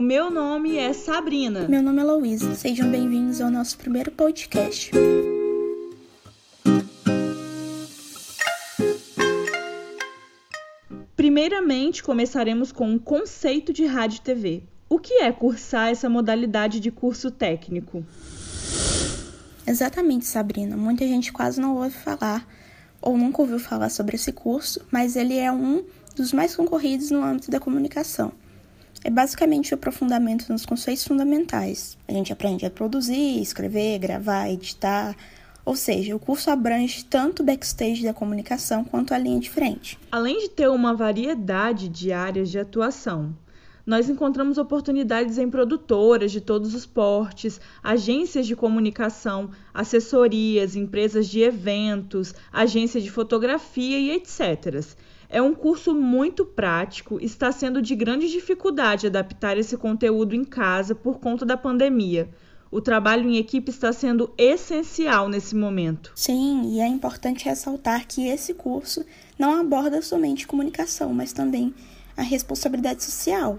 Meu nome é Sabrina. Meu nome é Louise. Sejam bem-vindos ao nosso primeiro podcast. Primeiramente, começaremos com um conceito de rádio e TV. O que é cursar essa modalidade de curso técnico? Exatamente, Sabrina. Muita gente quase não ouve falar ou nunca ouviu falar sobre esse curso, mas ele é um dos mais concorridos no âmbito da comunicação. É basicamente o aprofundamento nos conceitos fundamentais. A gente aprende a produzir, escrever, gravar, editar. Ou seja, o curso abrange tanto o backstage da comunicação quanto a linha de frente. Além de ter uma variedade de áreas de atuação, nós encontramos oportunidades em produtoras de todos os portes, agências de comunicação, assessorias, empresas de eventos, agência de fotografia e etc. É um curso muito prático, está sendo de grande dificuldade adaptar esse conteúdo em casa por conta da pandemia. O trabalho em equipe está sendo essencial nesse momento. Sim, e é importante ressaltar que esse curso não aborda somente comunicação, mas também a responsabilidade social.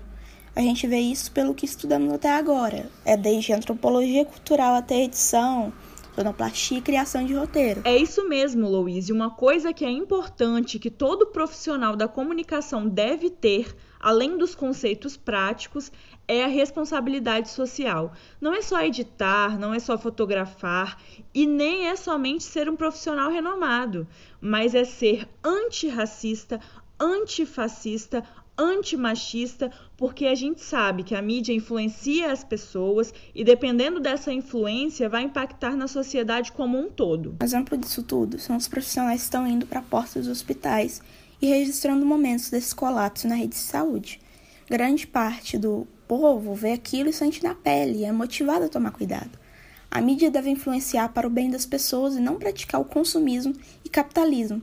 A gente vê isso pelo que estudamos até agora. É desde antropologia cultural até edição, sonoplastia e criação de roteiro. É isso mesmo, Louise. Uma coisa que é importante que todo profissional da comunicação deve ter, além dos conceitos práticos, é a responsabilidade social. Não é só editar, não é só fotografar e nem é somente ser um profissional renomado, mas é ser antirracista, antifascista, antimachista, porque a gente sabe que a mídia influencia as pessoas e, dependendo dessa influência, vai impactar na sociedade como um todo. O exemplo disso tudo são os profissionais que estão indo para a porta dos hospitais e registrando momentos desse colapso na rede de saúde. Grande parte do povo vê aquilo e sente na pele e é motivado a tomar cuidado. A mídia deve influenciar para o bem das pessoas e não praticar o consumismo e capitalismo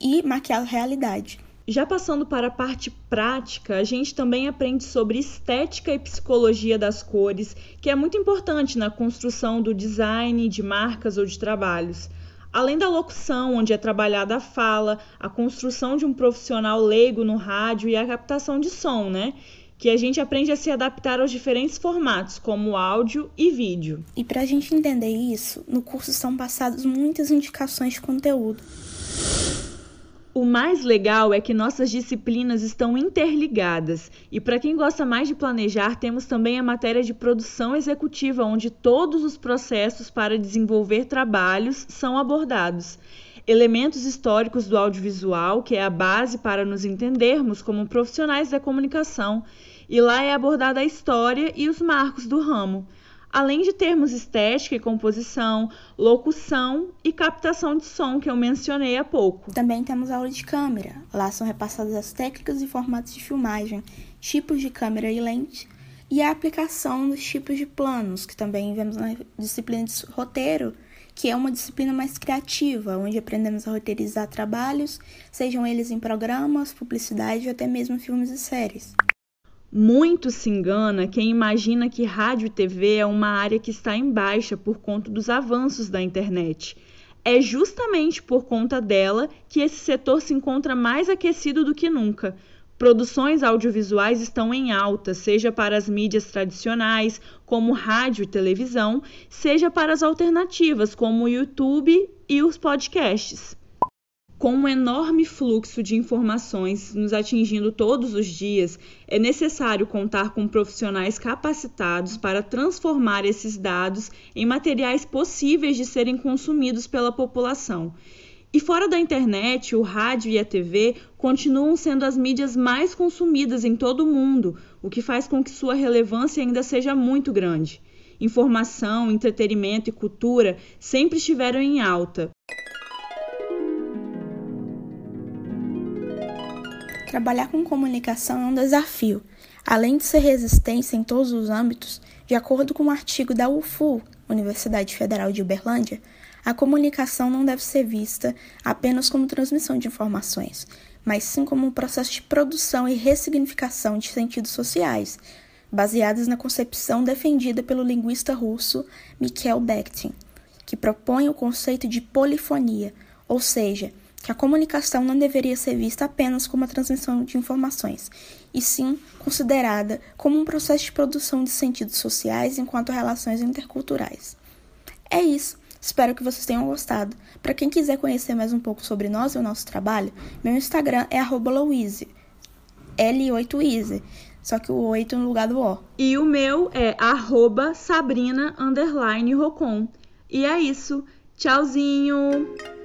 e maquiar a realidade. Já passando para a parte prática, a gente também aprende sobre estética e psicologia das cores, que é muito importante na construção do design de marcas ou de trabalhos. Além da locução, onde é trabalhada a fala, a construção de um profissional leigo no rádio e a captação de som, né? Que a gente aprende a se adaptar aos diferentes formatos, como áudio e vídeo. E para a gente entender isso, no curso são passadas muitas indicações de conteúdo. O mais legal é que nossas disciplinas estão interligadas, e para quem gosta mais de planejar, temos também a matéria de produção executiva, onde todos os processos para desenvolver trabalhos são abordados. Elementos históricos do audiovisual, que é a base para nos entendermos como profissionais da comunicação, e lá é abordada a história e os marcos do ramo além de termos estética e composição, locução e captação de som que eu mencionei há pouco. Também temos aula de câmera. Lá são repassadas as técnicas e formatos de filmagem, tipos de câmera e lente e a aplicação dos tipos de planos, que também vemos na disciplina de roteiro, que é uma disciplina mais criativa, onde aprendemos a roteirizar trabalhos, sejam eles em programas, publicidade ou até mesmo filmes e séries. Muito se engana quem imagina que rádio e TV é uma área que está em baixa por conta dos avanços da internet. É justamente por conta dela que esse setor se encontra mais aquecido do que nunca. Produções audiovisuais estão em alta, seja para as mídias tradicionais, como rádio e televisão, seja para as alternativas, como o YouTube e os podcasts. Com um enorme fluxo de informações nos atingindo todos os dias, é necessário contar com profissionais capacitados para transformar esses dados em materiais possíveis de serem consumidos pela população. E fora da internet, o rádio e a TV continuam sendo as mídias mais consumidas em todo o mundo, o que faz com que sua relevância ainda seja muito grande. Informação, entretenimento e cultura sempre estiveram em alta, Trabalhar com comunicação é um desafio. Além de ser resistência em todos os âmbitos, de acordo com um artigo da UFU, Universidade Federal de Uberlândia, a comunicação não deve ser vista apenas como transmissão de informações, mas sim como um processo de produção e ressignificação de sentidos sociais, baseados na concepção defendida pelo linguista russo Mikhail Bakhtin, que propõe o conceito de polifonia, ou seja, que a comunicação não deveria ser vista apenas como a transmissão de informações, e sim considerada como um processo de produção de sentidos sociais enquanto relações interculturais. É isso. Espero que vocês tenham gostado. Para quem quiser conhecer mais um pouco sobre nós e o nosso trabalho, meu Instagram é @louise, L8easy, só que o 8 no lugar do O. E o meu é arroba Sabrina Rocon. E é isso. Tchauzinho!